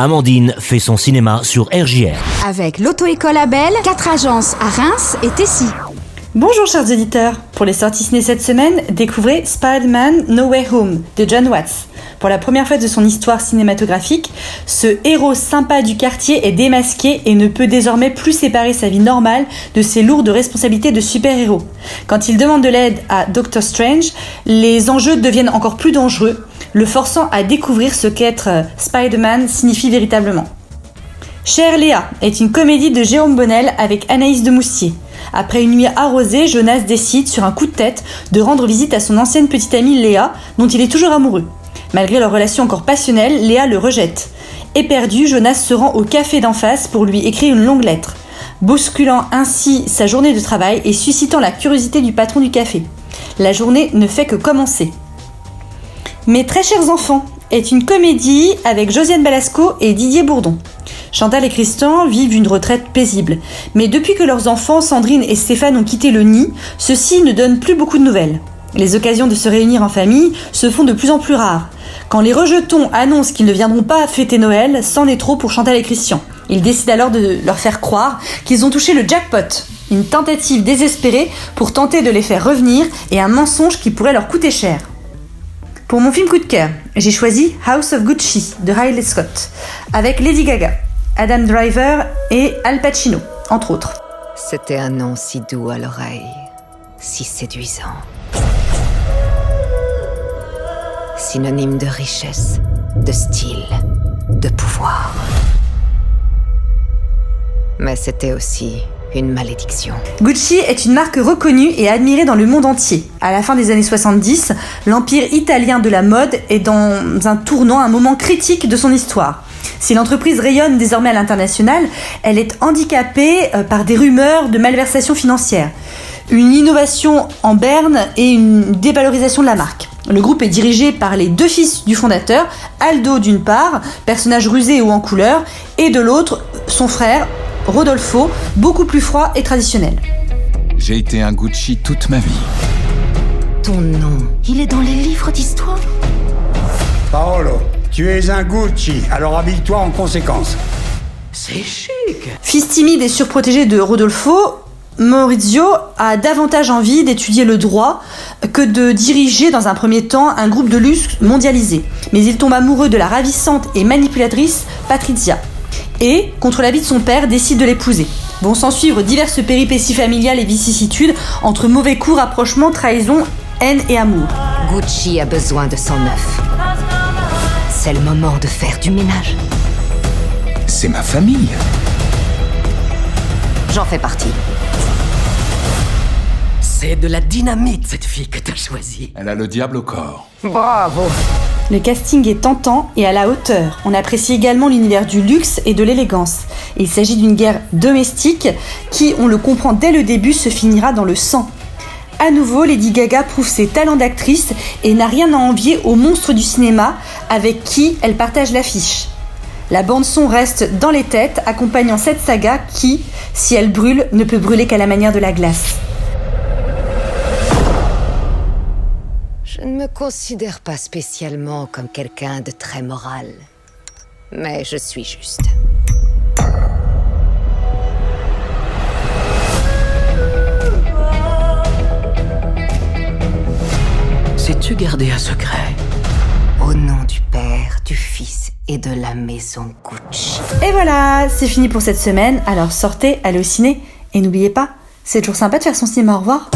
Amandine fait son cinéma sur RJR. Avec l'auto-école Abel, quatre agences à Reims et Tessy. Bonjour chers auditeurs, pour les sorties ciné cette semaine, découvrez Spider-Man No Way Home de John Watts. Pour la première fois de son histoire cinématographique, ce héros sympa du quartier est démasqué et ne peut désormais plus séparer sa vie normale de ses lourdes responsabilités de super-héros. Quand il demande de l'aide à Doctor Strange, les enjeux deviennent encore plus dangereux, le forçant à découvrir ce qu'être Spider-Man signifie véritablement. Cher Léa est une comédie de Jérôme Bonnel avec Anaïs de Moustier. Après une nuit arrosée, Jonas décide, sur un coup de tête, de rendre visite à son ancienne petite amie Léa, dont il est toujours amoureux. Malgré leur relation encore passionnelle, Léa le rejette. Éperdu, Jonas se rend au café d'en face pour lui écrire une longue lettre, bousculant ainsi sa journée de travail et suscitant la curiosité du patron du café. La journée ne fait que commencer. Mes très chers enfants est une comédie avec Josiane Balasco et Didier Bourdon. Chantal et Christian vivent une retraite paisible, mais depuis que leurs enfants, Sandrine et Stéphane, ont quitté le nid, ceux-ci ne donnent plus beaucoup de nouvelles. Les occasions de se réunir en famille se font de plus en plus rares. Quand les rejetons annoncent qu'ils ne viendront pas fêter Noël, c'en est trop pour Chantal et Christian. Ils décident alors de leur faire croire qu'ils ont touché le jackpot. Une tentative désespérée pour tenter de les faire revenir et un mensonge qui pourrait leur coûter cher. Pour mon film coup de cœur, j'ai choisi House of Gucci de Riley Scott, avec Lady Gaga, Adam Driver et Al Pacino, entre autres. C'était un nom si doux à l'oreille, si séduisant. Synonyme de richesse, de style, de pouvoir. Mais c'était aussi une malédiction. Gucci est une marque reconnue et admirée dans le monde entier. À la fin des années 70, l'empire italien de la mode est dans un tournant, un moment critique de son histoire. Si l'entreprise rayonne désormais à l'international, elle est handicapée euh, par des rumeurs de malversation financière, une innovation en berne et une dévalorisation de la marque. Le groupe est dirigé par les deux fils du fondateur, Aldo d'une part, personnage rusé ou en couleur, et de l'autre, son frère, Rodolfo, beaucoup plus froid et traditionnel. J'ai été un Gucci toute ma vie. Ton nom, il est dans les livres d'histoire Paolo, tu es un Gucci, alors habille-toi en conséquence. C'est chic. Fils timide et surprotégé de Rodolfo, Maurizio a davantage envie d'étudier le droit que de diriger dans un premier temps un groupe de luxe mondialisé. Mais il tombe amoureux de la ravissante et manipulatrice Patrizia et, contre l'avis de son père, décide de l'épouser. Vont s'en suivre diverses péripéties familiales et vicissitudes entre mauvais coups, rapprochements, trahison, haine et amour. Gucci a besoin de son œuf. C'est le moment de faire du ménage. C'est ma famille. J'en fais partie. C'est de la dynamite, cette fille que t'as choisie. Elle a le diable au corps. Bravo Le casting est tentant et à la hauteur. On apprécie également l'univers du luxe et de l'élégance. Il s'agit d'une guerre domestique qui, on le comprend dès le début, se finira dans le sang. À nouveau, Lady Gaga prouve ses talents d'actrice et n'a rien à envier aux monstres du cinéma avec qui elle partage l'affiche. La bande-son reste dans les têtes, accompagnant cette saga qui, si elle brûle, ne peut brûler qu'à la manière de la glace. Ne me considère pas spécialement comme quelqu'un de très moral. Mais je suis juste. Sais-tu garder un secret? Au nom du Père, du Fils et de la maison Gucci. Et voilà, c'est fini pour cette semaine. Alors sortez, allez au ciné et n'oubliez pas, c'est toujours sympa de faire son cinéma. Au revoir.